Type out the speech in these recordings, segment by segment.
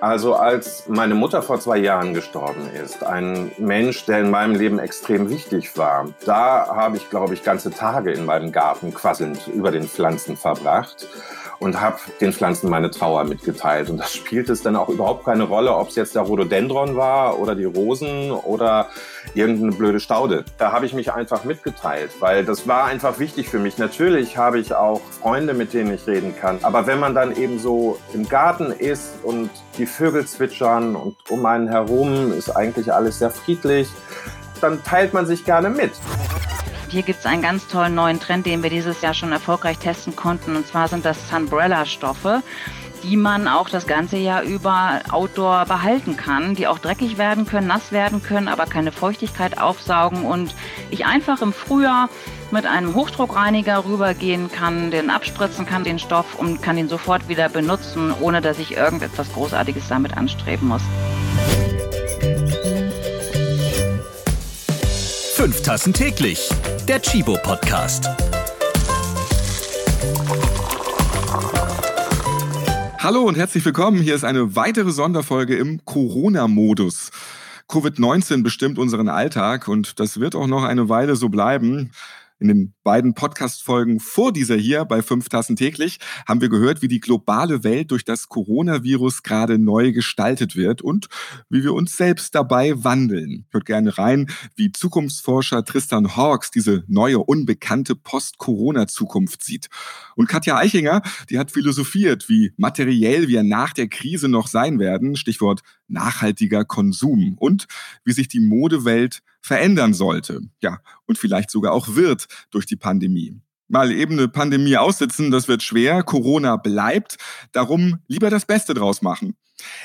Also als meine Mutter vor zwei Jahren gestorben ist, ein Mensch, der in meinem Leben extrem wichtig war, da habe ich, glaube ich, ganze Tage in meinem Garten quasselnd über den Pflanzen verbracht und habe den Pflanzen meine Trauer mitgeteilt. Und das spielt es dann auch überhaupt keine Rolle, ob es jetzt der Rhododendron war oder die Rosen oder irgendeine blöde Staude. Da habe ich mich einfach mitgeteilt, weil das war einfach wichtig für mich. Natürlich habe ich auch Freunde, mit denen ich reden kann. Aber wenn man dann eben so im Garten ist und die Vögel zwitschern und um einen herum ist eigentlich alles sehr friedlich, dann teilt man sich gerne mit. Hier gibt es einen ganz tollen neuen Trend, den wir dieses Jahr schon erfolgreich testen konnten. Und zwar sind das Sunbrella-Stoffe die man auch das ganze Jahr über outdoor behalten kann, die auch dreckig werden können, nass werden können, aber keine Feuchtigkeit aufsaugen und ich einfach im Frühjahr mit einem Hochdruckreiniger rübergehen kann, den abspritzen kann, den Stoff und kann ihn sofort wieder benutzen, ohne dass ich irgendetwas Großartiges damit anstreben muss. Fünf Tassen täglich. Der Chibo Podcast. Hallo und herzlich willkommen. Hier ist eine weitere Sonderfolge im Corona-Modus. Covid-19 bestimmt unseren Alltag und das wird auch noch eine Weile so bleiben. In den beiden Podcast-Folgen vor dieser hier bei Fünf Tassen täglich haben wir gehört, wie die globale Welt durch das Coronavirus gerade neu gestaltet wird und wie wir uns selbst dabei wandeln. Hört gerne rein, wie Zukunftsforscher Tristan Hawks diese neue, unbekannte Post-Corona-Zukunft sieht. Und Katja Eichinger, die hat philosophiert, wie materiell wir nach der Krise noch sein werden, Stichwort nachhaltiger Konsum und wie sich die Modewelt verändern sollte. Ja, und vielleicht sogar auch wird durch die Pandemie. Mal eben eine Pandemie aussitzen, das wird schwer. Corona bleibt. Darum lieber das Beste draus machen.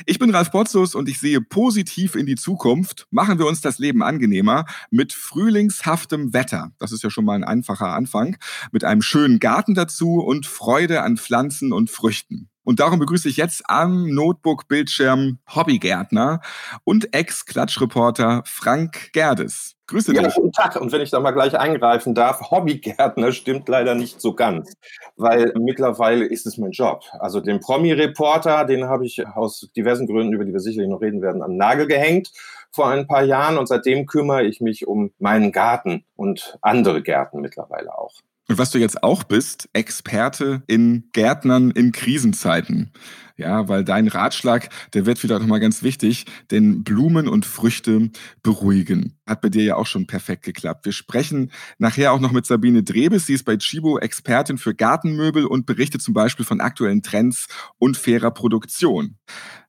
Ich bin Ralf Potzus und ich sehe positiv in die Zukunft. Machen wir uns das Leben angenehmer mit frühlingshaftem Wetter. Das ist ja schon mal ein einfacher Anfang. Mit einem schönen Garten dazu und Freude an Pflanzen und Früchten. Und darum begrüße ich jetzt am Notebook-Bildschirm Hobbygärtner und Ex-Klatschreporter Frank Gerdes. Grüße ja, dich. Guten Tag. Und wenn ich da mal gleich eingreifen darf, Hobbygärtner stimmt leider nicht so ganz, weil mittlerweile ist es mein Job. Also den Promi-Reporter, den habe ich aus diversen Gründen, über die wir sicherlich noch reden werden, am Nagel gehängt vor ein paar Jahren und seitdem kümmere ich mich um meinen Garten und andere Gärten mittlerweile auch. Und was du jetzt auch bist, Experte in Gärtnern in Krisenzeiten. Ja, weil dein Ratschlag, der wird wieder nochmal ganz wichtig, denn Blumen und Früchte beruhigen. Hat bei dir ja auch schon perfekt geklappt. Wir sprechen nachher auch noch mit Sabine Drebes. Sie ist bei Chibo Expertin für Gartenmöbel und berichtet zum Beispiel von aktuellen Trends und fairer Produktion.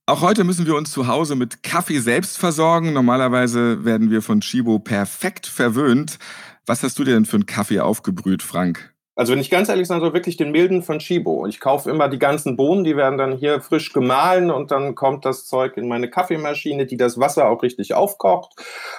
Auch heute müssen wir uns zu Hause mit Kaffee selbst versorgen. Normalerweise werden wir von Chibo perfekt verwöhnt. Was hast du dir denn für einen Kaffee aufgebrüht, Frank? Also wenn ich ganz ehrlich sein soll, wirklich den milden von Chibo. Ich kaufe immer die ganzen Bohnen, die werden dann hier frisch gemahlen und dann kommt das Zeug in meine Kaffeemaschine, die das Wasser auch richtig aufkocht.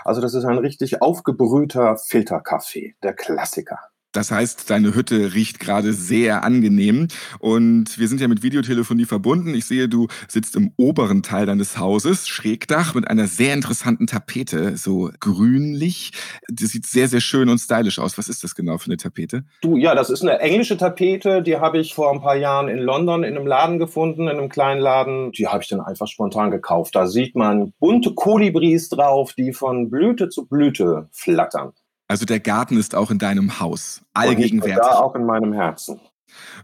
Also das ist ein richtig aufgebrühter Filterkaffee, der Klassiker. Das heißt, deine Hütte riecht gerade sehr angenehm. Und wir sind ja mit Videotelefonie verbunden. Ich sehe, du sitzt im oberen Teil deines Hauses, Schrägdach, mit einer sehr interessanten Tapete, so grünlich. Das sieht sehr, sehr schön und stylisch aus. Was ist das genau für eine Tapete? Du, ja, das ist eine englische Tapete. Die habe ich vor ein paar Jahren in London in einem Laden gefunden, in einem kleinen Laden. Die habe ich dann einfach spontan gekauft. Da sieht man bunte Kolibris drauf, die von Blüte zu Blüte flattern. Also der Garten ist auch in deinem Haus, allgegenwärtig. Da auch in meinem Herzen.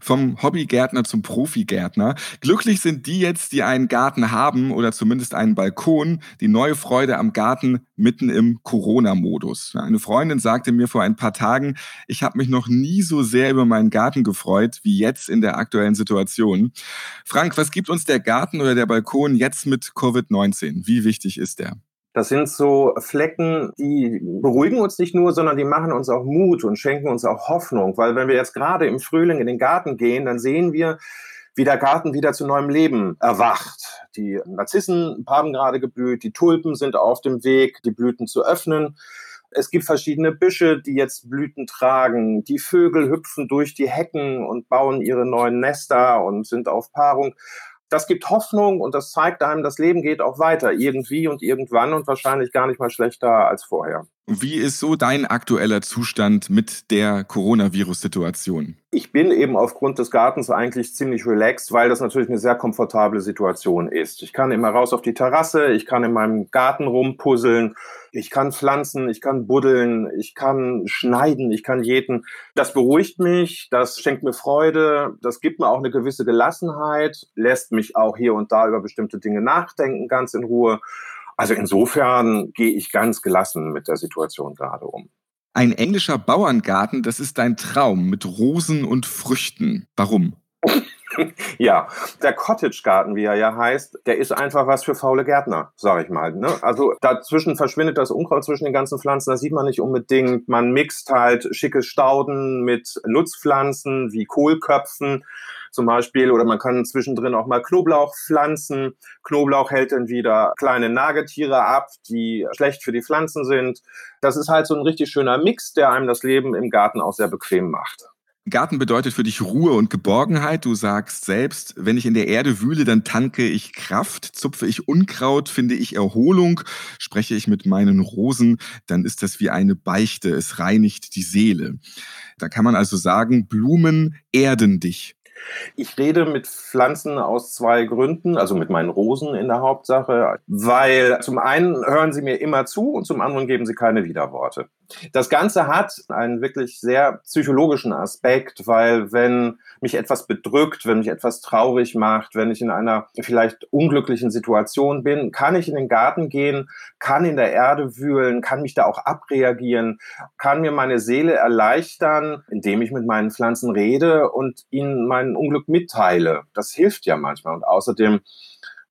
Vom Hobbygärtner zum Profigärtner. Glücklich sind die jetzt, die einen Garten haben oder zumindest einen Balkon. Die neue Freude am Garten mitten im Corona-Modus. Eine Freundin sagte mir vor ein paar Tagen, ich habe mich noch nie so sehr über meinen Garten gefreut wie jetzt in der aktuellen Situation. Frank, was gibt uns der Garten oder der Balkon jetzt mit Covid-19? Wie wichtig ist der? Das sind so Flecken, die beruhigen uns nicht nur, sondern die machen uns auch Mut und schenken uns auch Hoffnung. Weil wenn wir jetzt gerade im Frühling in den Garten gehen, dann sehen wir, wie der Garten wieder zu neuem Leben erwacht. Die Narzissen haben gerade geblüht, die Tulpen sind auf dem Weg, die Blüten zu öffnen. Es gibt verschiedene Büsche, die jetzt Blüten tragen. Die Vögel hüpfen durch die Hecken und bauen ihre neuen Nester und sind auf Paarung das gibt Hoffnung und das zeigt einem, das Leben geht auch weiter, irgendwie und irgendwann und wahrscheinlich gar nicht mal schlechter als vorher. Wie ist so dein aktueller Zustand mit der Coronavirus-Situation? Ich bin eben aufgrund des Gartens eigentlich ziemlich relaxed, weil das natürlich eine sehr komfortable Situation ist. Ich kann immer raus auf die Terrasse, ich kann in meinem Garten rumpuzzeln, ich kann pflanzen, ich kann buddeln, ich kann schneiden, ich kann jäten. Das beruhigt mich, das schenkt mir Freude, das gibt mir auch eine gewisse Gelassenheit, lässt mich auch hier und da über bestimmte Dinge nachdenken, ganz in Ruhe. Also insofern gehe ich ganz gelassen mit der Situation gerade um. Ein englischer Bauerngarten, das ist dein Traum mit Rosen und Früchten. Warum? ja, der Cottage-Garten, wie er ja heißt, der ist einfach was für faule Gärtner, sage ich mal. Ne? Also dazwischen verschwindet das Unkraut zwischen den ganzen Pflanzen, das sieht man nicht unbedingt. Man mixt halt schicke Stauden mit Nutzpflanzen wie Kohlköpfen zum Beispiel. Oder man kann zwischendrin auch mal Knoblauch pflanzen. Knoblauch hält dann wieder kleine Nagetiere ab, die schlecht für die Pflanzen sind. Das ist halt so ein richtig schöner Mix, der einem das Leben im Garten auch sehr bequem macht. Garten bedeutet für dich Ruhe und Geborgenheit. Du sagst selbst, wenn ich in der Erde wühle, dann tanke ich Kraft, zupfe ich Unkraut, finde ich Erholung, spreche ich mit meinen Rosen, dann ist das wie eine Beichte, es reinigt die Seele. Da kann man also sagen, Blumen erden dich. Ich rede mit Pflanzen aus zwei Gründen, also mit meinen Rosen in der Hauptsache, weil zum einen hören sie mir immer zu und zum anderen geben sie keine Widerworte. Das Ganze hat einen wirklich sehr psychologischen Aspekt, weil wenn mich etwas bedrückt, wenn mich etwas traurig macht, wenn ich in einer vielleicht unglücklichen Situation bin, kann ich in den Garten gehen, kann in der Erde wühlen, kann mich da auch abreagieren, kann mir meine Seele erleichtern, indem ich mit meinen Pflanzen rede und ihnen mein Unglück mitteile. Das hilft ja manchmal. Und außerdem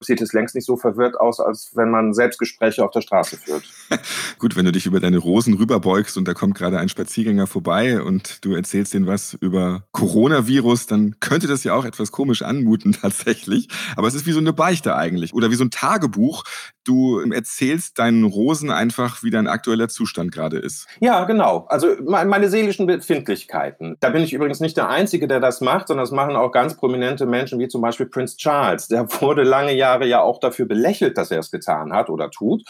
sieht es längst nicht so verwirrt aus, als wenn man Selbstgespräche auf der Straße führt. Gut, wenn du dich über deine Rosen rüberbeugst und da kommt gerade ein Spaziergänger vorbei und du erzählst denen was über Coronavirus, dann könnte das ja auch etwas komisch anmuten tatsächlich. Aber es ist wie so eine Beichte eigentlich oder wie so ein Tagebuch. Du erzählst deinen Rosen einfach, wie dein aktueller Zustand gerade ist. Ja, genau. Also meine seelischen Befindlichkeiten. Da bin ich übrigens nicht der Einzige, der das macht, sondern das machen auch ganz prominente Menschen wie zum Beispiel Prince Charles. Der wurde lange Jahre Jahre ja auch dafür belächelt, dass er es getan hat oder tut.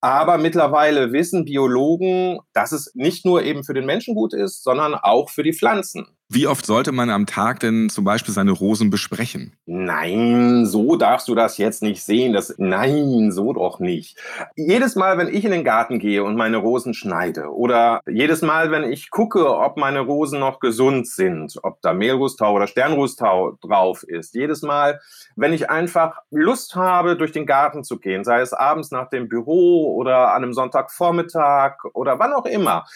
Aber mittlerweile wissen Biologen, dass es nicht nur eben für den Menschen gut ist, sondern auch für die Pflanzen. Wie oft sollte man am Tag denn zum Beispiel seine Rosen besprechen? Nein, so darfst du das jetzt nicht sehen. Das, nein, so doch nicht. Jedes Mal, wenn ich in den Garten gehe und meine Rosen schneide oder jedes Mal, wenn ich gucke, ob meine Rosen noch gesund sind, ob da Mehlrustau oder Sternrustau drauf ist, jedes Mal, wenn ich einfach Lust habe, durch den Garten zu gehen, sei es abends nach dem Büro oder an einem Sonntagvormittag oder wann auch immer,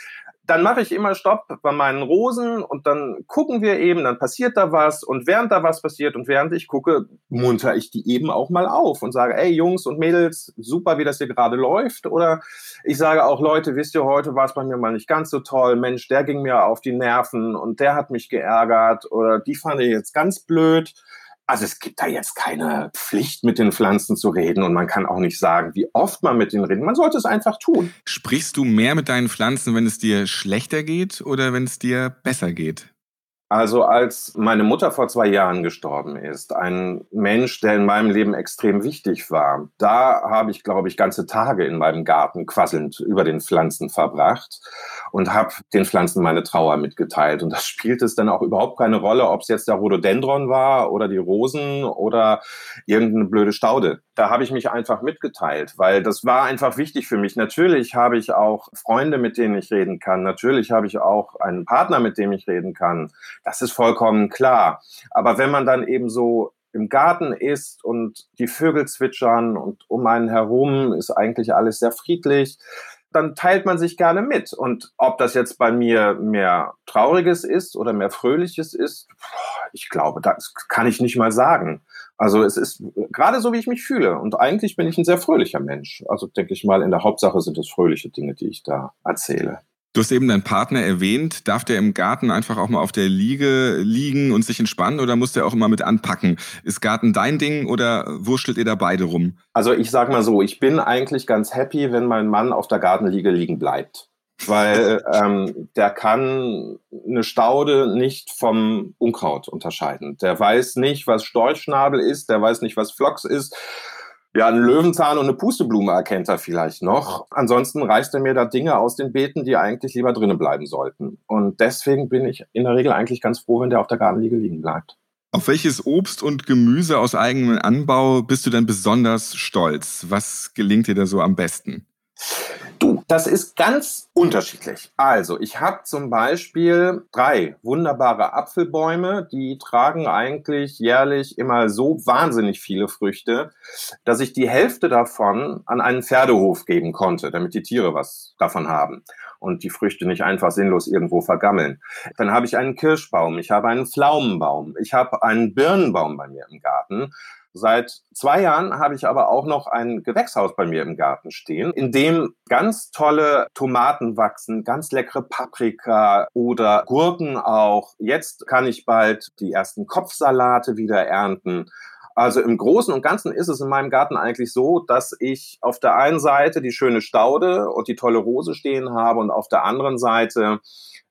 dann mache ich immer Stopp bei meinen Rosen und dann gucken wir eben, dann passiert da was und während da was passiert und während ich gucke, munter ich die eben auch mal auf und sage, ey Jungs und Mädels, super, wie das hier gerade läuft. Oder ich sage auch, Leute, wisst ihr, heute war es bei mir mal nicht ganz so toll. Mensch, der ging mir auf die Nerven und der hat mich geärgert oder die fand ich jetzt ganz blöd. Also es gibt da jetzt keine Pflicht, mit den Pflanzen zu reden und man kann auch nicht sagen, wie oft man mit ihnen redet. Man sollte es einfach tun. Sprichst du mehr mit deinen Pflanzen, wenn es dir schlechter geht oder wenn es dir besser geht? Also als meine Mutter vor zwei Jahren gestorben ist, ein Mensch, der in meinem Leben extrem wichtig war, da habe ich, glaube ich, ganze Tage in meinem Garten quasselnd über den Pflanzen verbracht und habe den Pflanzen meine Trauer mitgeteilt. Und das spielt es dann auch überhaupt keine Rolle, ob es jetzt der Rhododendron war oder die Rosen oder irgendeine blöde Staude. Da habe ich mich einfach mitgeteilt, weil das war einfach wichtig für mich. Natürlich habe ich auch Freunde, mit denen ich reden kann. Natürlich habe ich auch einen Partner, mit dem ich reden kann. Das ist vollkommen klar. Aber wenn man dann eben so im Garten ist und die Vögel zwitschern und um einen herum ist eigentlich alles sehr friedlich, dann teilt man sich gerne mit. Und ob das jetzt bei mir mehr Trauriges ist oder mehr Fröhliches ist, ich glaube, das kann ich nicht mal sagen. Also es ist gerade so, wie ich mich fühle. Und eigentlich bin ich ein sehr fröhlicher Mensch. Also denke ich mal, in der Hauptsache sind es fröhliche Dinge, die ich da erzähle. Du hast eben deinen Partner erwähnt. Darf der im Garten einfach auch mal auf der Liege liegen und sich entspannen oder muss der auch immer mit anpacken? Ist Garten dein Ding oder wurschtelt ihr da beide rum? Also ich sag mal so, ich bin eigentlich ganz happy, wenn mein Mann auf der Gartenliege liegen bleibt. Weil ähm, der kann eine Staude nicht vom Unkraut unterscheiden. Der weiß nicht, was Storchschnabel ist, der weiß nicht, was Phlox ist Ja, einen Löwenzahn und eine Pusteblume erkennt er vielleicht noch. Ansonsten reißt er mir da Dinge aus den Beeten, die eigentlich lieber drinnen bleiben sollten. Und deswegen bin ich in der Regel eigentlich ganz froh, wenn der auf der Gartenliege liegen bleibt. Auf welches Obst und Gemüse aus eigenem Anbau bist du denn besonders stolz? Was gelingt dir da so am besten? Du, das ist ganz unterschiedlich. Also, ich habe zum Beispiel drei wunderbare Apfelbäume, die tragen eigentlich jährlich immer so wahnsinnig viele Früchte, dass ich die Hälfte davon an einen Pferdehof geben konnte, damit die Tiere was davon haben und die Früchte nicht einfach sinnlos irgendwo vergammeln. Dann habe ich einen Kirschbaum, ich habe einen Pflaumenbaum, ich habe einen Birnenbaum bei mir im Garten Seit zwei Jahren habe ich aber auch noch ein Gewächshaus bei mir im Garten stehen, in dem ganz tolle Tomaten wachsen, ganz leckere Paprika oder Gurken auch. Jetzt kann ich bald die ersten Kopfsalate wieder ernten. Also im Großen und Ganzen ist es in meinem Garten eigentlich so, dass ich auf der einen Seite die schöne Staude und die tolle Rose stehen habe und auf der anderen Seite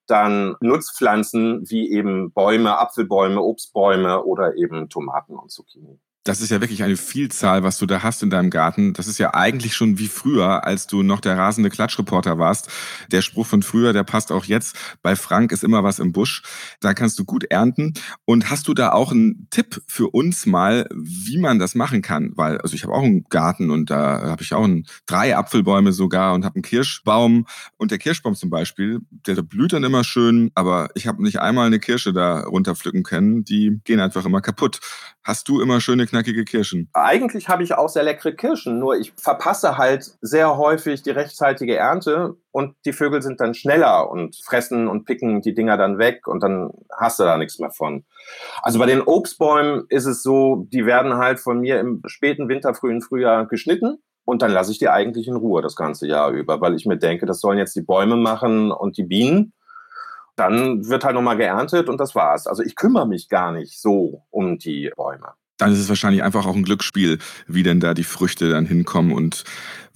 dann Nutzpflanzen wie eben Bäume, Apfelbäume, Obstbäume oder eben Tomaten und Zucchini das ist ja wirklich eine Vielzahl, was du da hast in deinem Garten. Das ist ja eigentlich schon wie früher, als du noch der rasende Klatschreporter warst. Der Spruch von früher, der passt auch jetzt. Bei Frank ist immer was im Busch. Da kannst du gut ernten. Und hast du da auch einen Tipp für uns mal, wie man das machen kann? Weil, also ich habe auch einen Garten und da habe ich auch einen, drei Apfelbäume sogar und habe einen Kirschbaum. Und der Kirschbaum zum Beispiel, der, der blüht dann immer schön, aber ich habe nicht einmal eine Kirsche da runterpflücken können. Die gehen einfach immer kaputt. Hast du immer schöne knackige Kirschen? Eigentlich habe ich auch sehr leckere Kirschen, nur ich verpasse halt sehr häufig die rechtzeitige Ernte und die Vögel sind dann schneller und fressen und picken die Dinger dann weg und dann hast du da nichts mehr von. Also bei den Obstbäumen ist es so, die werden halt von mir im späten Winter, frühen Frühjahr geschnitten und dann lasse ich die eigentlich in Ruhe das ganze Jahr über, weil ich mir denke, das sollen jetzt die Bäume machen und die Bienen dann wird halt nochmal geerntet und das war's. Also ich kümmere mich gar nicht so um die Bäume. Dann ist es wahrscheinlich einfach auch ein Glücksspiel, wie denn da die Früchte dann hinkommen und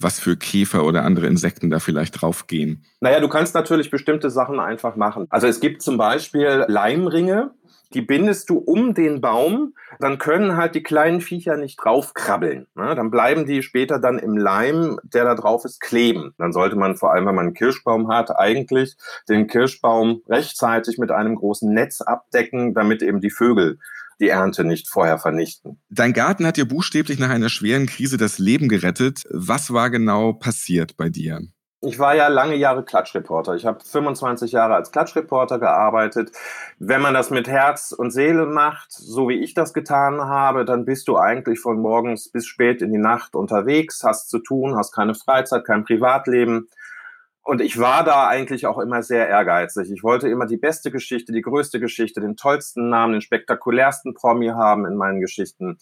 was für Käfer oder andere Insekten da vielleicht draufgehen. Naja, du kannst natürlich bestimmte Sachen einfach machen. Also es gibt zum Beispiel Leimringe, die bindest du um den Baum, dann können halt die kleinen Viecher nicht draufkrabbeln. Ne? Dann bleiben die später dann im Leim, der da drauf ist, kleben. Dann sollte man vor allem, wenn man einen Kirschbaum hat, eigentlich den Kirschbaum rechtzeitig mit einem großen Netz abdecken, damit eben die Vögel die Ernte nicht vorher vernichten. Dein Garten hat dir buchstäblich nach einer schweren Krise das Leben gerettet. Was war genau passiert bei dir? Ich war ja lange Jahre Klatschreporter. Ich habe 25 Jahre als Klatschreporter gearbeitet. Wenn man das mit Herz und Seele macht, so wie ich das getan habe, dann bist du eigentlich von morgens bis spät in die Nacht unterwegs, hast zu tun, hast keine Freizeit, kein Privatleben. Und ich war da eigentlich auch immer sehr ehrgeizig. Ich wollte immer die beste Geschichte, die größte Geschichte, den tollsten Namen, den spektakulärsten Promi haben in meinen Geschichten.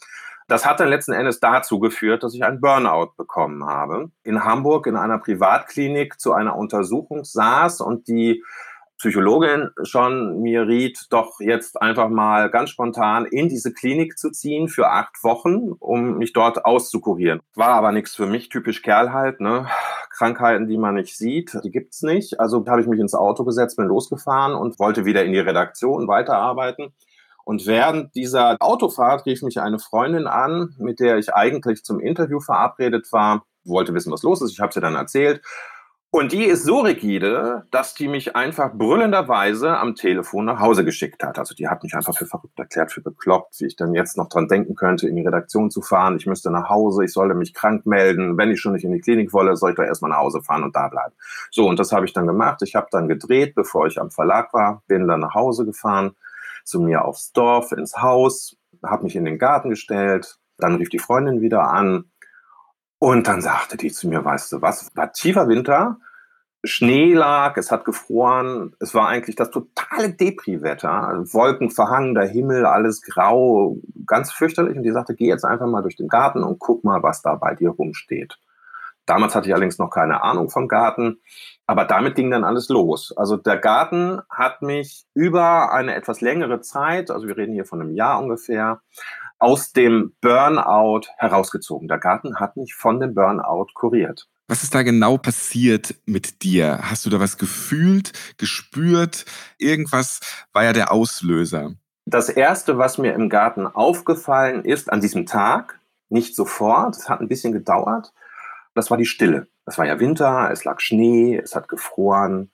Das hat dann letzten Endes dazu geführt, dass ich einen Burnout bekommen habe. In Hamburg in einer Privatklinik zu einer Untersuchung saß und die Psychologin schon mir riet, doch jetzt einfach mal ganz spontan in diese Klinik zu ziehen für acht Wochen, um mich dort auszukurieren. War aber nichts für mich, typisch Kerl halt, ne? Krankheiten, die man nicht sieht, die gibt's nicht. Also habe ich mich ins Auto gesetzt, bin losgefahren und wollte wieder in die Redaktion weiterarbeiten. Und während dieser Autofahrt rief mich eine Freundin an, mit der ich eigentlich zum Interview verabredet war, wollte wissen, was los ist. Ich habe sie dann erzählt. Und die ist so rigide, dass die mich einfach brüllenderweise am Telefon nach Hause geschickt hat. Also die hat mich einfach für verrückt erklärt, für bekloppt, wie ich dann jetzt noch dran denken könnte, in die Redaktion zu fahren. Ich müsste nach Hause, ich sollte mich krank melden. Wenn ich schon nicht in die Klinik wolle, soll ich doch erstmal nach Hause fahren und da bleiben. So, und das habe ich dann gemacht. Ich habe dann gedreht, bevor ich am Verlag war, bin dann nach Hause gefahren zu mir aufs Dorf, ins Haus, habe mich in den Garten gestellt, dann rief die Freundin wieder an und dann sagte die zu mir, weißt du was, war tiefer Winter, Schnee lag, es hat gefroren, es war eigentlich das totale Depri-Wetter, Wolken verhangen, der Himmel, alles grau, ganz fürchterlich. Und die sagte, geh jetzt einfach mal durch den Garten und guck mal, was da bei dir rumsteht. Damals hatte ich allerdings noch keine Ahnung vom Garten. Aber damit ging dann alles los. Also der Garten hat mich über eine etwas längere Zeit, also wir reden hier von einem Jahr ungefähr, aus dem Burnout herausgezogen. Der Garten hat mich von dem Burnout kuriert. Was ist da genau passiert mit dir? Hast du da was gefühlt, gespürt? Irgendwas war ja der Auslöser. Das Erste, was mir im Garten aufgefallen ist an diesem Tag, nicht sofort, es hat ein bisschen gedauert. Das war die Stille. Es war ja Winter, es lag Schnee, es hat gefroren,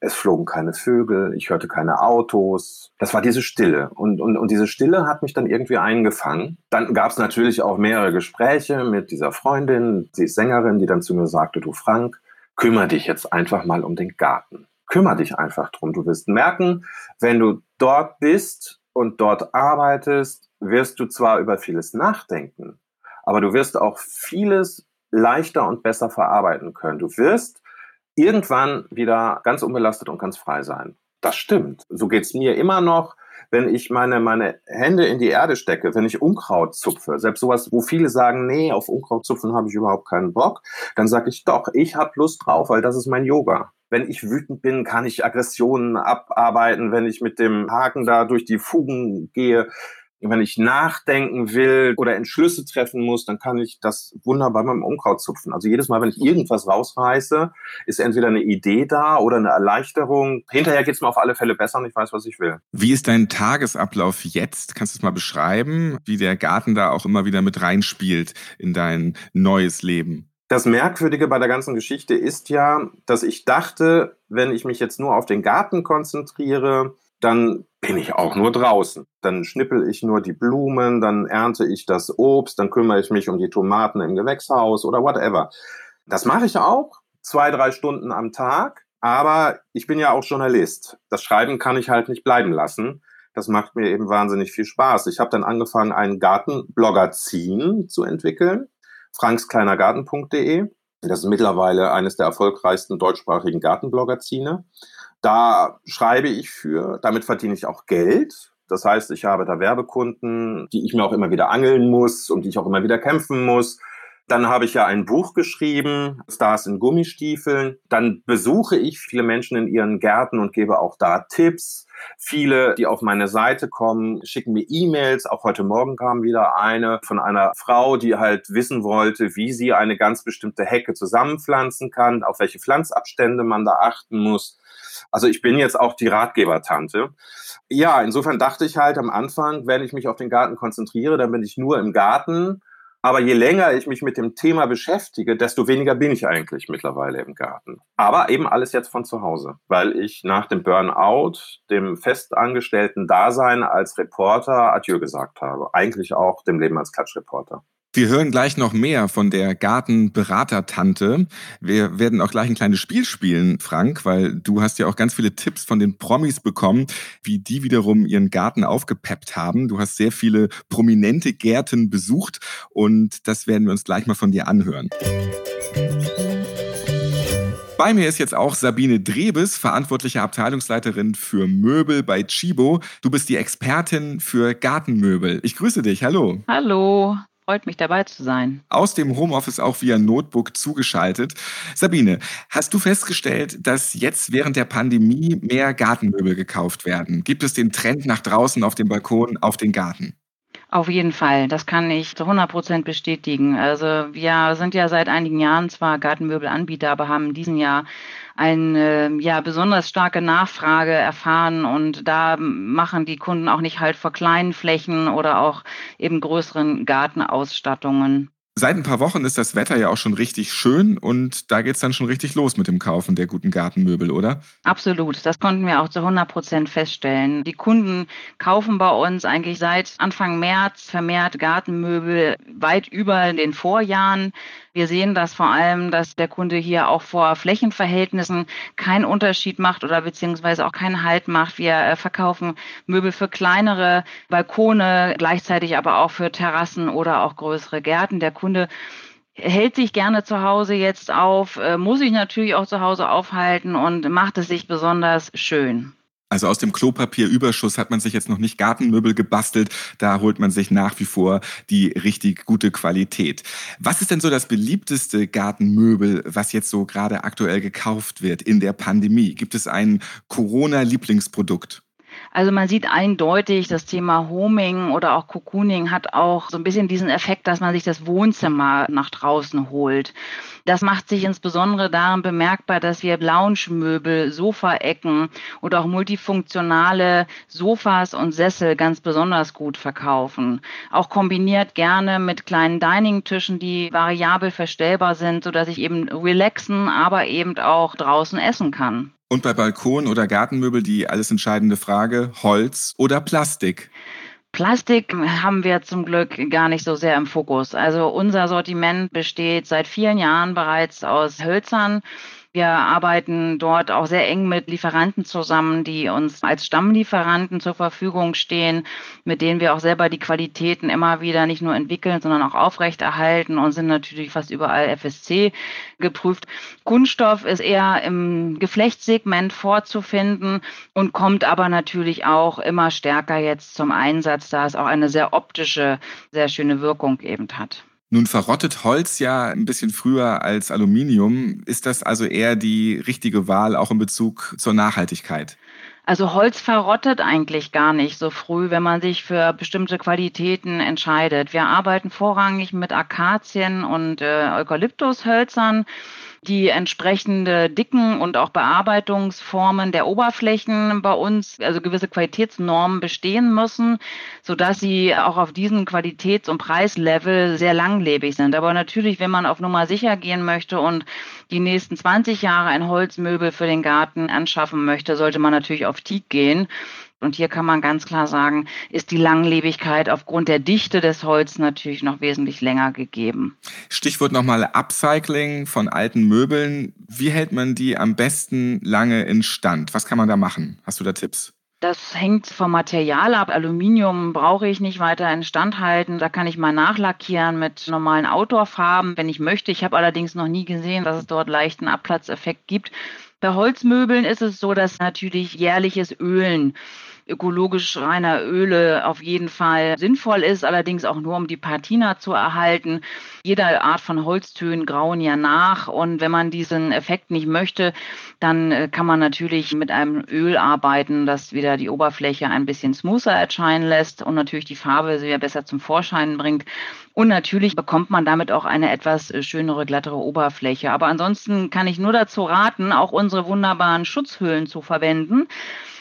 es flogen keine Vögel, ich hörte keine Autos. Das war diese Stille. Und, und, und diese Stille hat mich dann irgendwie eingefangen. Dann gab es natürlich auch mehrere Gespräche mit dieser Freundin, ist Sängerin, die dann zu mir sagte, du Frank, kümmere dich jetzt einfach mal um den Garten. Kümmere dich einfach drum. Du wirst merken, wenn du dort bist und dort arbeitest, wirst du zwar über vieles nachdenken, aber du wirst auch vieles leichter und besser verarbeiten können. Du wirst irgendwann wieder ganz unbelastet und ganz frei sein. Das stimmt. So geht's mir immer noch, wenn ich meine, meine Hände in die Erde stecke, wenn ich Unkraut zupfe. Selbst sowas, wo viele sagen, nee, auf Unkraut zupfen habe ich überhaupt keinen Bock. Dann sage ich doch, ich habe Lust drauf, weil das ist mein Yoga. Wenn ich wütend bin, kann ich Aggressionen abarbeiten. Wenn ich mit dem Haken da durch die Fugen gehe, wenn ich nachdenken will oder Entschlüsse treffen muss, dann kann ich das wunderbar beim Unkraut zupfen. Also jedes Mal, wenn ich irgendwas rausreiße, ist entweder eine Idee da oder eine Erleichterung. Hinterher geht es mir auf alle Fälle besser und ich weiß, was ich will. Wie ist dein Tagesablauf jetzt? Kannst du es mal beschreiben, wie der Garten da auch immer wieder mit reinspielt in dein neues Leben? Das Merkwürdige bei der ganzen Geschichte ist ja, dass ich dachte, wenn ich mich jetzt nur auf den Garten konzentriere, dann bin ich auch nur draußen. Dann schnippel ich nur die Blumen, dann ernte ich das Obst, dann kümmere ich mich um die Tomaten im Gewächshaus oder whatever. Das mache ich auch, zwei, drei Stunden am Tag, aber ich bin ja auch Journalist. Das Schreiben kann ich halt nicht bleiben lassen. Das macht mir eben wahnsinnig viel Spaß. Ich habe dann angefangen, ein Gartenbloggazin zu entwickeln, frankskleinergarten.de. Das ist mittlerweile eines der erfolgreichsten deutschsprachigen Gartenbloggazine. Da schreibe ich für, damit verdiene ich auch Geld. Das heißt, ich habe da Werbekunden, die ich mir auch immer wieder angeln muss und die ich auch immer wieder kämpfen muss. Dann habe ich ja ein Buch geschrieben, Stars in Gummistiefeln. Dann besuche ich viele Menschen in ihren Gärten und gebe auch da Tipps. Viele, die auf meine Seite kommen, schicken mir E-Mails. Auch heute Morgen kam wieder eine von einer Frau, die halt wissen wollte, wie sie eine ganz bestimmte Hecke zusammenpflanzen kann, auf welche Pflanzabstände man da achten muss. Also ich bin jetzt auch die Ratgebertante. Ja, insofern dachte ich halt am Anfang, wenn ich mich auf den Garten konzentriere, dann bin ich nur im Garten. Aber je länger ich mich mit dem Thema beschäftige, desto weniger bin ich eigentlich mittlerweile im Garten. Aber eben alles jetzt von zu Hause, weil ich nach dem Burnout, dem festangestellten Dasein als Reporter Adieu gesagt habe. Eigentlich auch dem Leben als Klatschreporter. Wir hören gleich noch mehr von der Gartenberater-Tante. Wir werden auch gleich ein kleines Spiel spielen, Frank, weil du hast ja auch ganz viele Tipps von den Promis bekommen, wie die wiederum ihren Garten aufgepeppt haben. Du hast sehr viele prominente Gärten besucht und das werden wir uns gleich mal von dir anhören. Bei mir ist jetzt auch Sabine Drebes, verantwortliche Abteilungsleiterin für Möbel bei Chibo. Du bist die Expertin für Gartenmöbel. Ich grüße dich. Hallo. Hallo freut mich dabei zu sein. Aus dem Homeoffice auch via Notebook zugeschaltet. Sabine, hast du festgestellt, dass jetzt während der Pandemie mehr Gartenmöbel gekauft werden? Gibt es den Trend nach draußen auf dem Balkon, auf den Garten? Auf jeden Fall, das kann ich zu 100 Prozent bestätigen. Also wir sind ja seit einigen Jahren zwar Gartenmöbelanbieter, aber haben in diesem Jahr eine ja besonders starke Nachfrage erfahren und da machen die Kunden auch nicht halt vor kleinen Flächen oder auch eben größeren Gartenausstattungen. Seit ein paar Wochen ist das Wetter ja auch schon richtig schön und da geht es dann schon richtig los mit dem Kaufen der guten Gartenmöbel, oder? Absolut, das konnten wir auch zu 100 Prozent feststellen. Die Kunden kaufen bei uns eigentlich seit Anfang März vermehrt Gartenmöbel weit über den Vorjahren. Wir sehen das vor allem, dass der Kunde hier auch vor Flächenverhältnissen keinen Unterschied macht oder beziehungsweise auch keinen Halt macht. Wir äh, verkaufen Möbel für kleinere Balkone, gleichzeitig aber auch für Terrassen oder auch größere Gärten. Der Kunde hält sich gerne zu Hause jetzt auf, äh, muss sich natürlich auch zu Hause aufhalten und macht es sich besonders schön. Also aus dem Klopapierüberschuss hat man sich jetzt noch nicht Gartenmöbel gebastelt. Da holt man sich nach wie vor die richtig gute Qualität. Was ist denn so das beliebteste Gartenmöbel, was jetzt so gerade aktuell gekauft wird in der Pandemie? Gibt es ein Corona-Lieblingsprodukt? Also man sieht eindeutig, das Thema Homing oder auch Cocooning hat auch so ein bisschen diesen Effekt, dass man sich das Wohnzimmer nach draußen holt. Das macht sich insbesondere darin bemerkbar, dass wir Lounge-Möbel, Sofaecken oder auch multifunktionale Sofas und Sessel ganz besonders gut verkaufen. Auch kombiniert gerne mit kleinen Dining-Tischen, die variabel verstellbar sind, sodass ich eben relaxen, aber eben auch draußen essen kann. Und bei Balkon- oder Gartenmöbel die alles entscheidende Frage, Holz oder Plastik? Plastik haben wir zum Glück gar nicht so sehr im Fokus. Also unser Sortiment besteht seit vielen Jahren bereits aus Hölzern. Wir arbeiten dort auch sehr eng mit Lieferanten zusammen, die uns als Stammlieferanten zur Verfügung stehen, mit denen wir auch selber die Qualitäten immer wieder nicht nur entwickeln, sondern auch aufrechterhalten und sind natürlich fast überall FSC geprüft. Kunststoff ist eher im Geflechtssegment vorzufinden und kommt aber natürlich auch immer stärker jetzt zum Einsatz, da es auch eine sehr optische, sehr schöne Wirkung eben hat. Nun verrottet Holz ja ein bisschen früher als Aluminium. Ist das also eher die richtige Wahl auch in Bezug zur Nachhaltigkeit? Also Holz verrottet eigentlich gar nicht so früh, wenn man sich für bestimmte Qualitäten entscheidet. Wir arbeiten vorrangig mit Akazien und äh, Eukalyptushölzern die entsprechende Dicken und auch Bearbeitungsformen der Oberflächen bei uns, also gewisse Qualitätsnormen bestehen müssen, sodass sie auch auf diesen Qualitäts- und Preislevel sehr langlebig sind. Aber natürlich, wenn man auf Nummer sicher gehen möchte und die nächsten 20 Jahre ein Holzmöbel für den Garten anschaffen möchte, sollte man natürlich auf Teak gehen. Und hier kann man ganz klar sagen, ist die Langlebigkeit aufgrund der Dichte des Holz natürlich noch wesentlich länger gegeben. Stichwort nochmal Upcycling von alten Möbeln. Wie hält man die am besten lange in Stand? Was kann man da machen? Hast du da Tipps? Das hängt vom Material ab. Aluminium brauche ich nicht weiter instand halten. Da kann ich mal nachlackieren mit normalen Outdoor-Farben, wenn ich möchte. Ich habe allerdings noch nie gesehen, dass es dort leichten Abplatzeffekt gibt. Bei Holzmöbeln ist es so, dass natürlich jährliches Ölen ökologisch reiner Öle auf jeden Fall sinnvoll ist, allerdings auch nur um die Patina zu erhalten. Jede Art von Holztönen grauen ja nach und wenn man diesen Effekt nicht möchte, dann äh, kann man natürlich mit einem Öl arbeiten, das wieder die Oberfläche ein bisschen smoother erscheinen lässt und natürlich die Farbe sehr besser zum Vorschein bringt. Und natürlich bekommt man damit auch eine etwas äh, schönere, glattere Oberfläche. Aber ansonsten kann ich nur dazu raten, auch unsere wunderbaren Schutzhüllen zu verwenden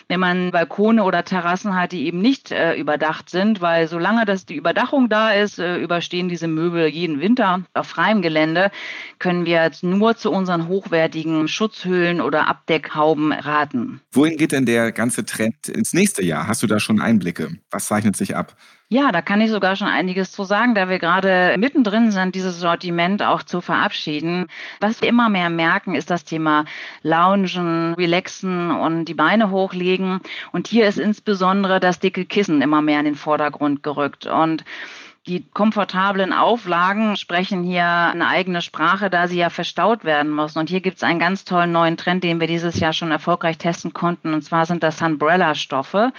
wenn man Balkone oder Terrassen hat, die eben nicht äh, überdacht sind, weil solange das die Überdachung da ist, äh, überstehen diese Möbel jeden Winter auf freiem Gelände, können wir jetzt nur zu unseren hochwertigen Schutzhüllen oder Abdeckhauben raten. Wohin geht denn der ganze Trend ins nächste Jahr? Hast du da schon Einblicke? Was zeichnet sich ab? Ja, da kann ich sogar schon einiges zu sagen, da wir gerade mittendrin sind, dieses Sortiment auch zu verabschieden. Was wir immer mehr merken, ist das Thema Loungen, Relaxen und die Beine hochlegen. Und hier ist insbesondere das dicke Kissen immer mehr in den Vordergrund gerückt. Und die komfortablen Auflagen sprechen hier eine eigene Sprache, da sie ja verstaut werden müssen. Und hier gibt es einen ganz tollen neuen Trend, den wir dieses Jahr schon erfolgreich testen konnten. Und zwar sind das Sunbrella-Stoffe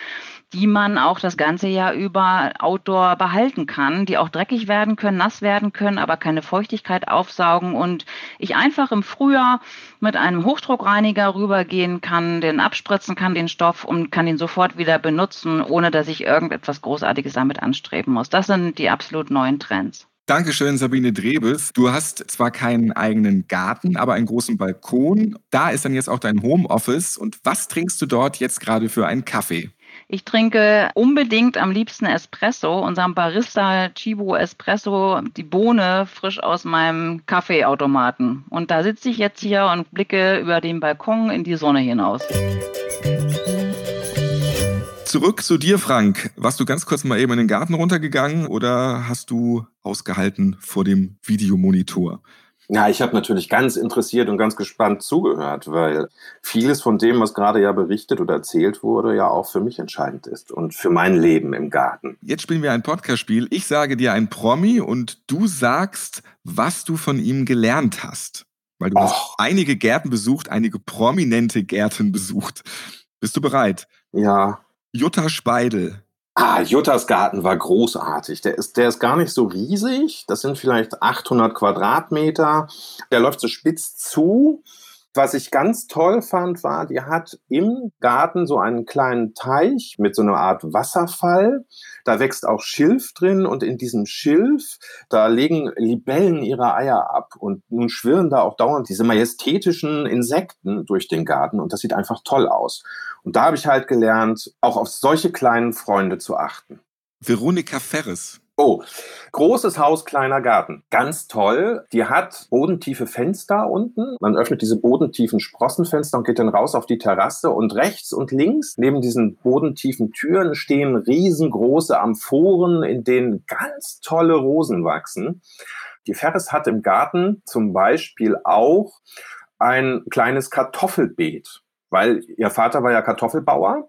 die man auch das ganze Jahr über outdoor behalten kann, die auch dreckig werden können, nass werden können, aber keine Feuchtigkeit aufsaugen und ich einfach im Frühjahr mit einem Hochdruckreiniger rübergehen kann, den abspritzen kann, den Stoff und kann ihn sofort wieder benutzen, ohne dass ich irgendetwas Großartiges damit anstreben muss. Das sind die absolut neuen Trends. Dankeschön, Sabine Drebes. Du hast zwar keinen eigenen Garten, aber einen großen Balkon. Da ist dann jetzt auch dein Homeoffice. Und was trinkst du dort jetzt gerade für einen Kaffee? Ich trinke unbedingt am liebsten Espresso, unserem Barista Chibo Espresso, die Bohne frisch aus meinem Kaffeeautomaten. Und da sitze ich jetzt hier und blicke über den Balkon in die Sonne hinaus. Zurück zu dir, Frank. Warst du ganz kurz mal eben in den Garten runtergegangen oder hast du ausgehalten vor dem Videomonitor? Ja, ich habe natürlich ganz interessiert und ganz gespannt zugehört, weil vieles von dem, was gerade ja berichtet oder erzählt wurde, ja auch für mich entscheidend ist und für mein Leben im Garten. Jetzt spielen wir ein Podcast-Spiel. Ich sage dir ein Promi und du sagst, was du von ihm gelernt hast. Weil du Och. hast einige Gärten besucht, einige prominente Gärten besucht. Bist du bereit? Ja. Jutta Speidel, Ah, Juttas Garten war großartig. Der ist, der ist gar nicht so riesig. Das sind vielleicht 800 Quadratmeter. Der läuft so spitz zu. Was ich ganz toll fand, war, die hat im Garten so einen kleinen Teich mit so einer Art Wasserfall. Da wächst auch Schilf drin und in diesem Schilf, da legen Libellen ihre Eier ab und nun schwirren da auch dauernd diese majestätischen Insekten durch den Garten und das sieht einfach toll aus. Und da habe ich halt gelernt, auch auf solche kleinen Freunde zu achten. Veronika Ferres, Oh, großes Haus, kleiner Garten. Ganz toll. Die hat bodentiefe Fenster unten. Man öffnet diese bodentiefen Sprossenfenster und geht dann raus auf die Terrasse. Und rechts und links, neben diesen bodentiefen Türen, stehen riesengroße Amphoren, in denen ganz tolle Rosen wachsen. Die Ferris hat im Garten zum Beispiel auch ein kleines Kartoffelbeet, weil ihr Vater war ja Kartoffelbauer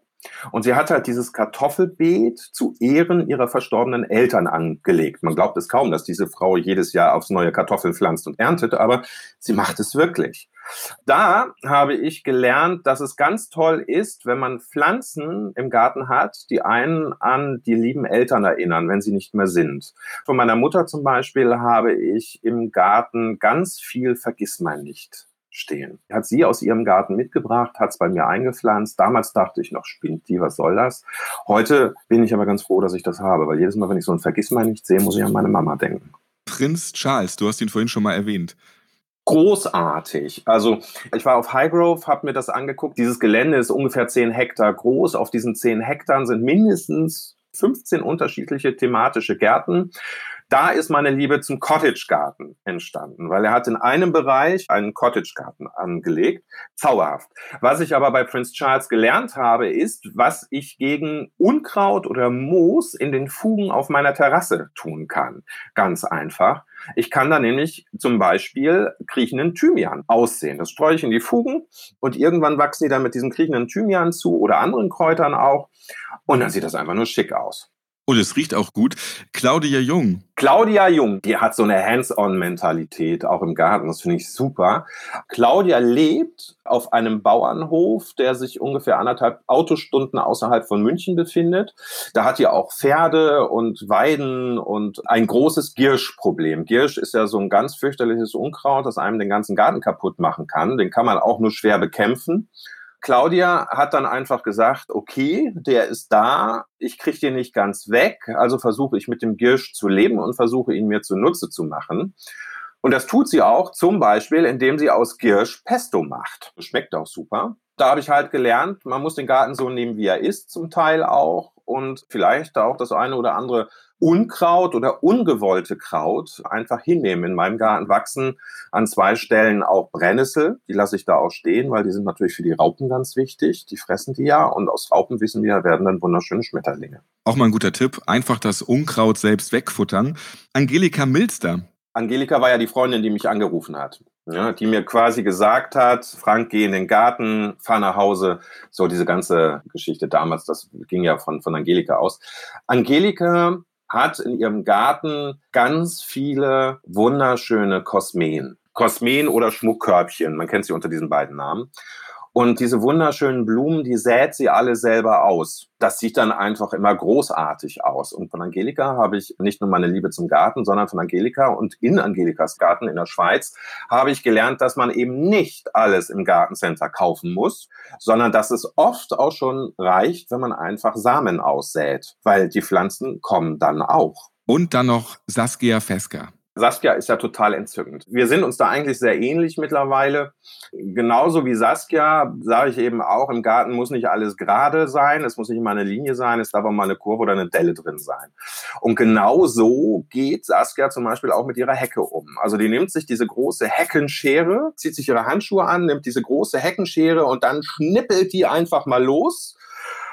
und sie hat halt dieses Kartoffelbeet zu Ehren ihrer verstorbenen Eltern angelegt. Man glaubt es kaum, dass diese Frau jedes Jahr aufs neue Kartoffeln pflanzt und erntet, aber sie macht es wirklich. Da habe ich gelernt, dass es ganz toll ist, wenn man Pflanzen im Garten hat, die einen an die lieben Eltern erinnern, wenn sie nicht mehr sind. Von meiner Mutter zum Beispiel habe ich im Garten ganz viel Vergissmeinnicht stehen. Hat sie aus ihrem Garten mitgebracht, hat es bei mir eingepflanzt. Damals dachte ich noch, spinnt die, was soll das? Heute bin ich aber ganz froh, dass ich das habe, weil jedes Mal, wenn ich so ein Vergissmeinnicht sehe, muss ich an meine Mama denken. Prinz Charles, du hast ihn vorhin schon mal erwähnt. Großartig. Also ich war auf Highgrove, habe mir das angeguckt. Dieses Gelände ist ungefähr 10 Hektar groß. Auf diesen 10 Hektar sind mindestens 15 unterschiedliche thematische Gärten da ist meine Liebe zum Cottage-Garten entstanden, weil er hat in einem Bereich einen Cottage-Garten angelegt. Zauberhaft. Was ich aber bei Prince Charles gelernt habe, ist, was ich gegen Unkraut oder Moos in den Fugen auf meiner Terrasse tun kann. Ganz einfach. Ich kann da nämlich zum Beispiel kriechenden Thymian aussehen. Das streue ich in die Fugen und irgendwann wachsen die dann mit diesem kriechenden Thymian zu oder anderen Kräutern auch. Und dann sieht das einfach nur schick aus. Und es riecht auch gut. Claudia Jung. Claudia Jung, die hat so eine Hands-on-Mentalität auch im Garten. Das finde ich super. Claudia lebt auf einem Bauernhof, der sich ungefähr anderthalb Autostunden außerhalb von München befindet. Da hat die auch Pferde und Weiden und ein großes Girschproblem. Girsch ist ja so ein ganz fürchterliches Unkraut, das einem den ganzen Garten kaputt machen kann. Den kann man auch nur schwer bekämpfen. Claudia hat dann einfach gesagt, okay, der ist da, ich kriege den nicht ganz weg, also versuche ich mit dem Girsch zu leben und versuche ihn mir zunutze zu machen. Und das tut sie auch zum Beispiel, indem sie aus Girsch Pesto macht. Schmeckt auch super. Da habe ich halt gelernt, man muss den Garten so nehmen, wie er ist, zum Teil auch. Und vielleicht auch das eine oder andere Unkraut oder ungewollte Kraut einfach hinnehmen. In meinem Garten wachsen an zwei Stellen auch Brennnessel. Die lasse ich da auch stehen, weil die sind natürlich für die Raupen ganz wichtig. Die fressen die ja und aus Raupen wissen wir, werden dann wunderschöne Schmetterlinge. Auch mal ein guter Tipp. Einfach das Unkraut selbst wegfuttern. Angelika Milster. Angelika war ja die Freundin, die mich angerufen hat. Ja, die mir quasi gesagt hat, Frank, geh in den Garten, fahr nach Hause. So diese ganze Geschichte damals, das ging ja von, von Angelika aus. Angelika hat in ihrem Garten ganz viele wunderschöne Kosmeen. Kosmeen oder Schmuckkörbchen, man kennt sie unter diesen beiden Namen. Und diese wunderschönen Blumen, die sät sie alle selber aus. Das sieht dann einfach immer großartig aus. Und von Angelika habe ich nicht nur meine Liebe zum Garten, sondern von Angelika und in Angelikas Garten in der Schweiz habe ich gelernt, dass man eben nicht alles im Gartencenter kaufen muss, sondern dass es oft auch schon reicht, wenn man einfach Samen aussät, weil die Pflanzen kommen dann auch. Und dann noch Saskia Fesker. Saskia ist ja total entzückend. Wir sind uns da eigentlich sehr ähnlich mittlerweile. Genauso wie Saskia sage ich eben auch, im Garten muss nicht alles gerade sein, es muss nicht immer eine Linie sein, es darf auch mal eine Kurve oder eine Delle drin sein. Und genau so geht Saskia zum Beispiel auch mit ihrer Hecke um. Also die nimmt sich diese große Heckenschere, zieht sich ihre Handschuhe an, nimmt diese große Heckenschere und dann schnippelt die einfach mal los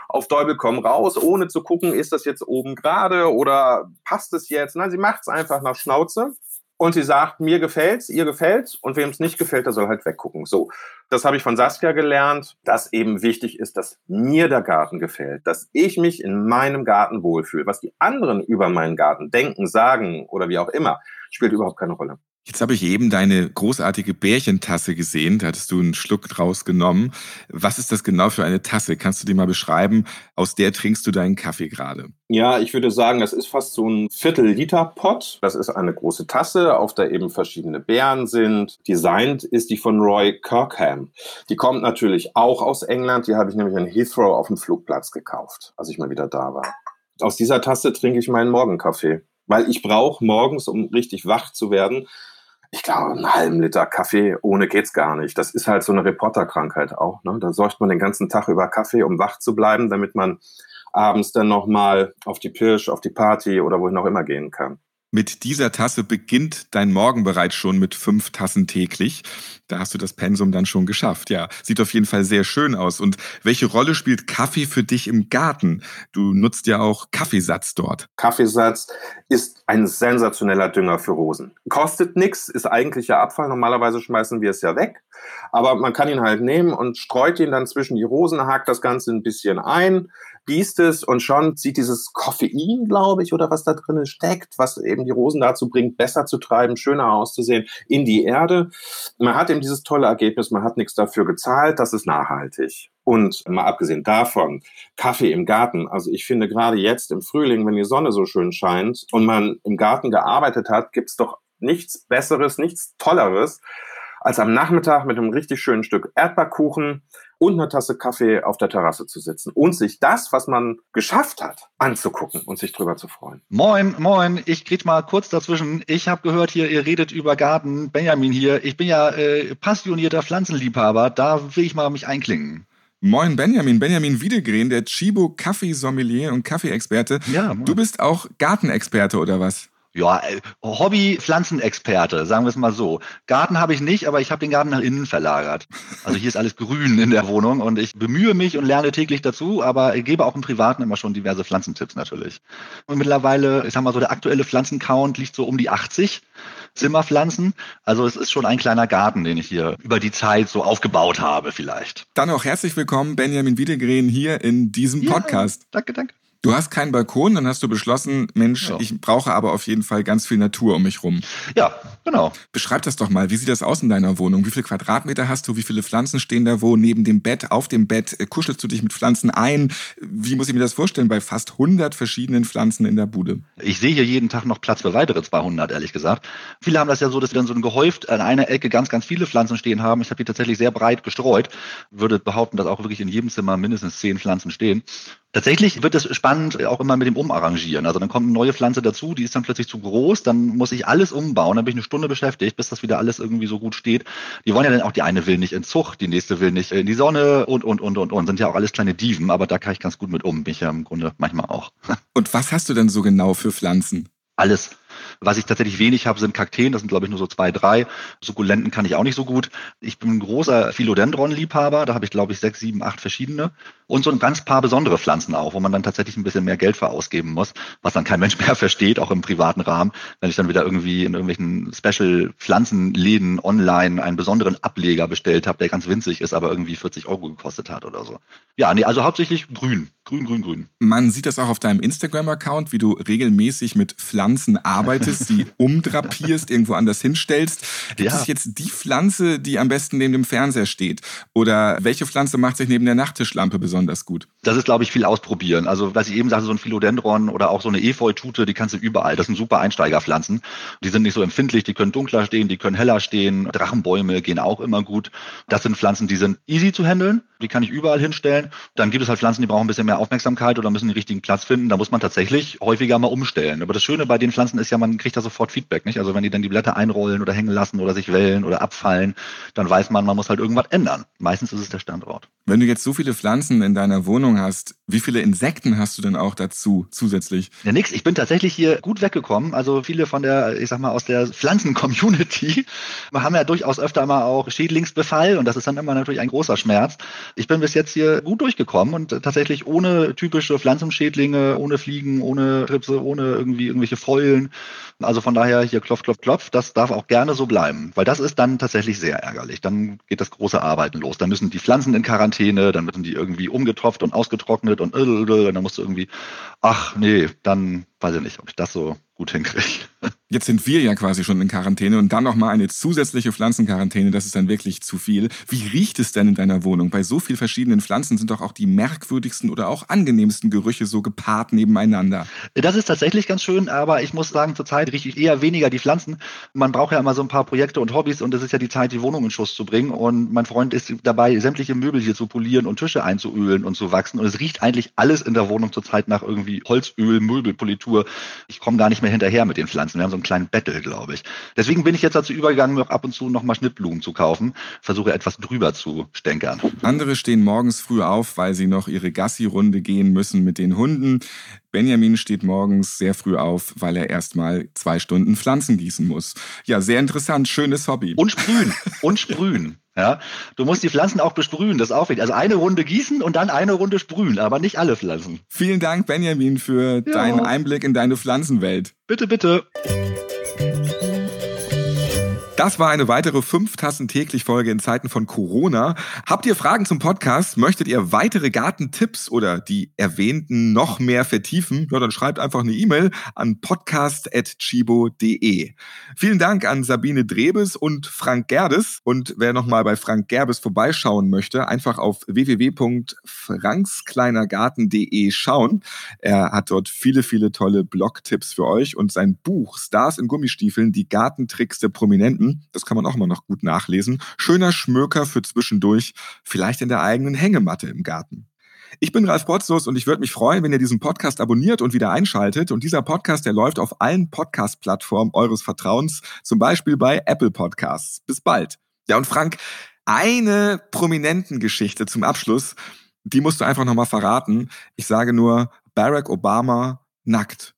auf Däubel komm raus, ohne zu gucken, ist das jetzt oben gerade oder passt es jetzt. Nein, sie macht es einfach nach Schnauze und sie sagt, mir gefällt's, ihr gefällt's und wem es nicht gefällt, der soll halt weggucken. So, das habe ich von Saskia gelernt, dass eben wichtig ist, dass mir der Garten gefällt, dass ich mich in meinem Garten wohlfühle. Was die anderen über meinen Garten denken, sagen oder wie auch immer, spielt überhaupt keine Rolle. Jetzt habe ich eben deine großartige Bärchentasse gesehen. Da hattest du einen Schluck draus genommen. Was ist das genau für eine Tasse? Kannst du die mal beschreiben? Aus der trinkst du deinen Kaffee gerade. Ja, ich würde sagen, das ist fast so ein Viertel-Liter-Pot. Das ist eine große Tasse, auf der eben verschiedene Beeren sind. Designt ist die von Roy Kirkham. Die kommt natürlich auch aus England. Die habe ich nämlich in Heathrow auf dem Flugplatz gekauft, als ich mal wieder da war. Aus dieser Tasse trinke ich meinen Morgenkaffee. Weil ich brauche morgens, um richtig wach zu werden, ich glaube, einen halben Liter Kaffee ohne geht's gar nicht. Das ist halt so eine Reporterkrankheit auch. Ne? Da sorgt man den ganzen Tag über Kaffee, um wach zu bleiben, damit man abends dann nochmal auf die Pirsch, auf die Party oder wohin auch immer gehen kann. Mit dieser Tasse beginnt dein Morgen bereits schon mit fünf Tassen täglich. Da hast du das Pensum dann schon geschafft. Ja, sieht auf jeden Fall sehr schön aus. Und welche Rolle spielt Kaffee für dich im Garten? Du nutzt ja auch Kaffeesatz dort. Kaffeesatz ist ein sensationeller Dünger für Rosen. Kostet nichts, ist eigentlicher Abfall. Normalerweise schmeißen wir es ja weg. Aber man kann ihn halt nehmen und streut ihn dann zwischen die Rosen, hakt das Ganze ein bisschen ein, gießt es und schon zieht dieses Koffein, glaube ich, oder was da drin steckt, was eben die Rosen dazu bringt, besser zu treiben, schöner auszusehen, in die Erde. Man hat eben dieses tolle Ergebnis, man hat nichts dafür gezahlt, das ist nachhaltig. Und mal abgesehen davon, Kaffee im Garten. Also ich finde gerade jetzt im Frühling, wenn die Sonne so schön scheint und man im Garten gearbeitet hat, gibt's doch nichts Besseres, nichts Tolleres, als am Nachmittag mit einem richtig schönen Stück Erdbeerkuchen und einer Tasse Kaffee auf der Terrasse zu sitzen und sich das, was man geschafft hat, anzugucken und sich drüber zu freuen. Moin, moin, ich krieg mal kurz dazwischen. Ich habe gehört hier, ihr redet über Garten. Benjamin hier. Ich bin ja äh, passionierter Pflanzenliebhaber. Da will ich mal mich einklingen. Moin Benjamin, Benjamin Wiedegren, der Chibo Kaffeesommelier und Kaffeeexperte. Ja, moin. Du bist auch Gartenexperte oder was? Ja, äh, Hobby-Pflanzenexperte, sagen wir es mal so. Garten habe ich nicht, aber ich habe den Garten nach innen verlagert. Also hier ist alles grün in der Wohnung und ich bemühe mich und lerne täglich dazu, aber ich gebe auch im Privaten immer schon diverse Pflanzentipps natürlich. Und mittlerweile, ich sag mal so, der aktuelle Pflanzencount liegt so um die 80 Zimmerpflanzen. Also es ist schon ein kleiner Garten, den ich hier über die Zeit so aufgebaut habe vielleicht. Dann auch herzlich willkommen, Benjamin Wiedegren, hier in diesem ja, Podcast. Danke, danke. Du hast keinen Balkon, dann hast du beschlossen, Mensch, ja. ich brauche aber auf jeden Fall ganz viel Natur um mich rum. Ja, genau. Beschreib das doch mal. Wie sieht das aus in deiner Wohnung? Wie viele Quadratmeter hast du? Wie viele Pflanzen stehen da wo? Neben dem Bett, auf dem Bett? Äh, kuschelst du dich mit Pflanzen ein? Wie muss ich mir das vorstellen bei fast 100 verschiedenen Pflanzen in der Bude? Ich sehe hier jeden Tag noch Platz für weitere 200, ehrlich gesagt. Viele haben das ja so, dass wir dann so ein gehäuft an einer Ecke ganz, ganz viele Pflanzen stehen haben. Ich habe die tatsächlich sehr breit gestreut. Würde behaupten, dass auch wirklich in jedem Zimmer mindestens zehn Pflanzen stehen. Tatsächlich wird es spannend auch immer mit dem Umarrangieren. Also dann kommt eine neue Pflanze dazu, die ist dann plötzlich zu groß, dann muss ich alles umbauen, dann bin ich eine Stunde beschäftigt, bis das wieder alles irgendwie so gut steht. Die wollen ja dann auch, die eine will nicht in Zucht, die nächste will nicht in die Sonne und, und, und, und, und. Sind ja auch alles kleine Diven, aber da kann ich ganz gut mit um, bin ich ja im Grunde manchmal auch. Und was hast du denn so genau für Pflanzen? Alles. Was ich tatsächlich wenig habe, sind Kakteen. Das sind, glaube ich, nur so zwei, drei. Sukkulenten kann ich auch nicht so gut. Ich bin ein großer Philodendron-Liebhaber. Da habe ich, glaube ich, sechs, sieben, acht verschiedene. Und so ein ganz paar besondere Pflanzen auch, wo man dann tatsächlich ein bisschen mehr Geld für ausgeben muss, was dann kein Mensch mehr versteht, auch im privaten Rahmen. Wenn ich dann wieder irgendwie in irgendwelchen Special-Pflanzenläden online einen besonderen Ableger bestellt habe, der ganz winzig ist, aber irgendwie 40 Euro gekostet hat oder so. Ja, nee, also hauptsächlich grün. Grün, grün, grün. Man sieht das auch auf deinem Instagram-Account, wie du regelmäßig mit Pflanzen arbeitest, sie umdrapierst, irgendwo anders hinstellst. Gibt ja. es jetzt die Pflanze, die am besten neben dem Fernseher steht? Oder welche Pflanze macht sich neben der Nachttischlampe besonders gut? Das ist, glaube ich, viel ausprobieren. Also, was ich eben sagte, so ein Philodendron oder auch so eine Efeutute, die kannst du überall. Das sind super Einsteigerpflanzen. Die sind nicht so empfindlich, die können dunkler stehen, die können heller stehen. Drachenbäume gehen auch immer gut. Das sind Pflanzen, die sind easy zu handeln. Die kann ich überall hinstellen. Dann gibt es halt Pflanzen, die brauchen ein bisschen mehr Aufmerksamkeit oder müssen den richtigen Platz finden. Da muss man tatsächlich häufiger mal umstellen. Aber das Schöne bei den Pflanzen ist ja, man kriegt da sofort Feedback, nicht? Also wenn die dann die Blätter einrollen oder hängen lassen oder sich wellen oder abfallen, dann weiß man, man muss halt irgendwas ändern. Meistens ist es der Standort. Wenn du jetzt so viele Pflanzen in deiner Wohnung hast, wie viele Insekten hast du denn auch dazu zusätzlich? Ja, nix. Ich bin tatsächlich hier gut weggekommen. Also viele von der, ich sag mal, aus der Pflanzen-Community haben ja durchaus öfter mal auch Schädlingsbefall und das ist dann immer natürlich ein großer Schmerz. Ich bin bis jetzt hier gut durchgekommen und tatsächlich ohne typische Pflanzenschädlinge, ohne Fliegen, ohne Tripse, ohne irgendwie irgendwelche Fäulen. Also von daher hier klopf, klopf, klopf. Das darf auch gerne so bleiben, weil das ist dann tatsächlich sehr ärgerlich. Dann geht das große Arbeiten los. Dann müssen die Pflanzen in Quarantäne, dann müssen die irgendwie umgetropft und ausgetrocknet und, und dann musst du irgendwie, ach nee, dann weiß ich nicht, ob ich das so gut hinkriege. Jetzt sind wir ja quasi schon in Quarantäne und dann nochmal eine zusätzliche Pflanzenquarantäne, das ist dann wirklich zu viel. Wie riecht es denn in deiner Wohnung? Bei so vielen verschiedenen Pflanzen sind doch auch die merkwürdigsten oder auch angenehmsten Gerüche so gepaart nebeneinander. Das ist tatsächlich ganz schön, aber ich muss sagen, zurzeit rieche ich eher weniger die Pflanzen. Man braucht ja immer so ein paar Projekte und Hobbys und es ist ja die Zeit, die Wohnung in Schuss zu bringen. Und mein Freund ist dabei, sämtliche Möbel hier zu polieren und Tische einzuölen und zu wachsen. Und es riecht eigentlich alles in der Wohnung zurzeit nach irgendwie Holzöl, Möbelpolitur. Ich komme gar nicht mehr hinterher mit den Pflanzen. Wir haben so einen kleinen Battle, glaube ich. Deswegen bin ich jetzt dazu übergegangen, noch ab und zu nochmal Schnittblumen zu kaufen. Versuche etwas drüber zu stänkern. Andere stehen morgens früh auf, weil sie noch ihre Gassi-Runde gehen müssen mit den Hunden. Benjamin steht morgens sehr früh auf, weil er erstmal zwei Stunden Pflanzen gießen muss. Ja, sehr interessant, schönes Hobby. Und sprühen, und sprühen. Ja, du musst die Pflanzen auch besprühen, das ist auch wichtig. Also eine Runde gießen und dann eine Runde sprühen, aber nicht alle Pflanzen. Vielen Dank, Benjamin, für ja. deinen Einblick in deine Pflanzenwelt. Bitte, bitte. Das war eine weitere fünf Tassen täglich Folge in Zeiten von Corona. Habt ihr Fragen zum Podcast? Möchtet ihr weitere Gartentipps oder die erwähnten noch mehr vertiefen? Ja, dann schreibt einfach eine E-Mail an podcast.chibo.de. Vielen Dank an Sabine Drebes und Frank Gerdes. Und wer nochmal bei Frank Gerbes vorbeischauen möchte, einfach auf www.frankskleinergarten.de schauen. Er hat dort viele, viele tolle Blog-Tipps für euch und sein Buch Stars in Gummistiefeln, die Gartentricks der Prominenten das kann man auch immer noch gut nachlesen. Schöner Schmöker für zwischendurch, vielleicht in der eigenen Hängematte im Garten. Ich bin Ralf Potzus und ich würde mich freuen, wenn ihr diesen Podcast abonniert und wieder einschaltet. Und dieser Podcast, der läuft auf allen Podcast-Plattformen eures Vertrauens, zum Beispiel bei Apple Podcasts. Bis bald. Ja, und Frank, eine prominenten Geschichte zum Abschluss, die musst du einfach nochmal verraten. Ich sage nur Barack Obama nackt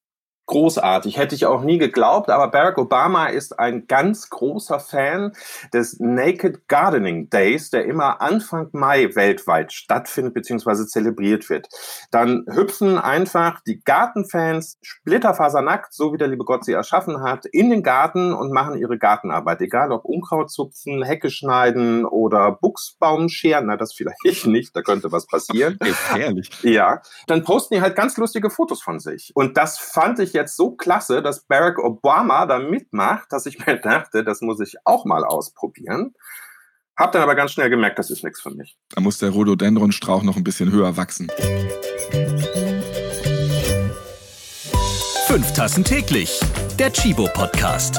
großartig. Hätte ich auch nie geglaubt, aber Barack Obama ist ein ganz großer Fan des Naked Gardening Days, der immer Anfang Mai weltweit stattfindet bzw. zelebriert wird. Dann hüpfen einfach die Gartenfans splitterfasernackt, so wie der liebe Gott sie erschaffen hat, in den Garten und machen ihre Gartenarbeit. Egal ob Unkraut zupfen, Hecke schneiden oder Buchsbaum scheren, na das vielleicht nicht, da könnte was passieren. Gefährlich. Ja, dann posten die halt ganz lustige Fotos von sich. Und das fand ich jetzt so klasse, dass Barack Obama da mitmacht, dass ich mir dachte, das muss ich auch mal ausprobieren. Hab dann aber ganz schnell gemerkt, das ist nichts für mich. Da muss der Rhododendronstrauch noch ein bisschen höher wachsen. Fünf Tassen täglich. Der Chibo Podcast.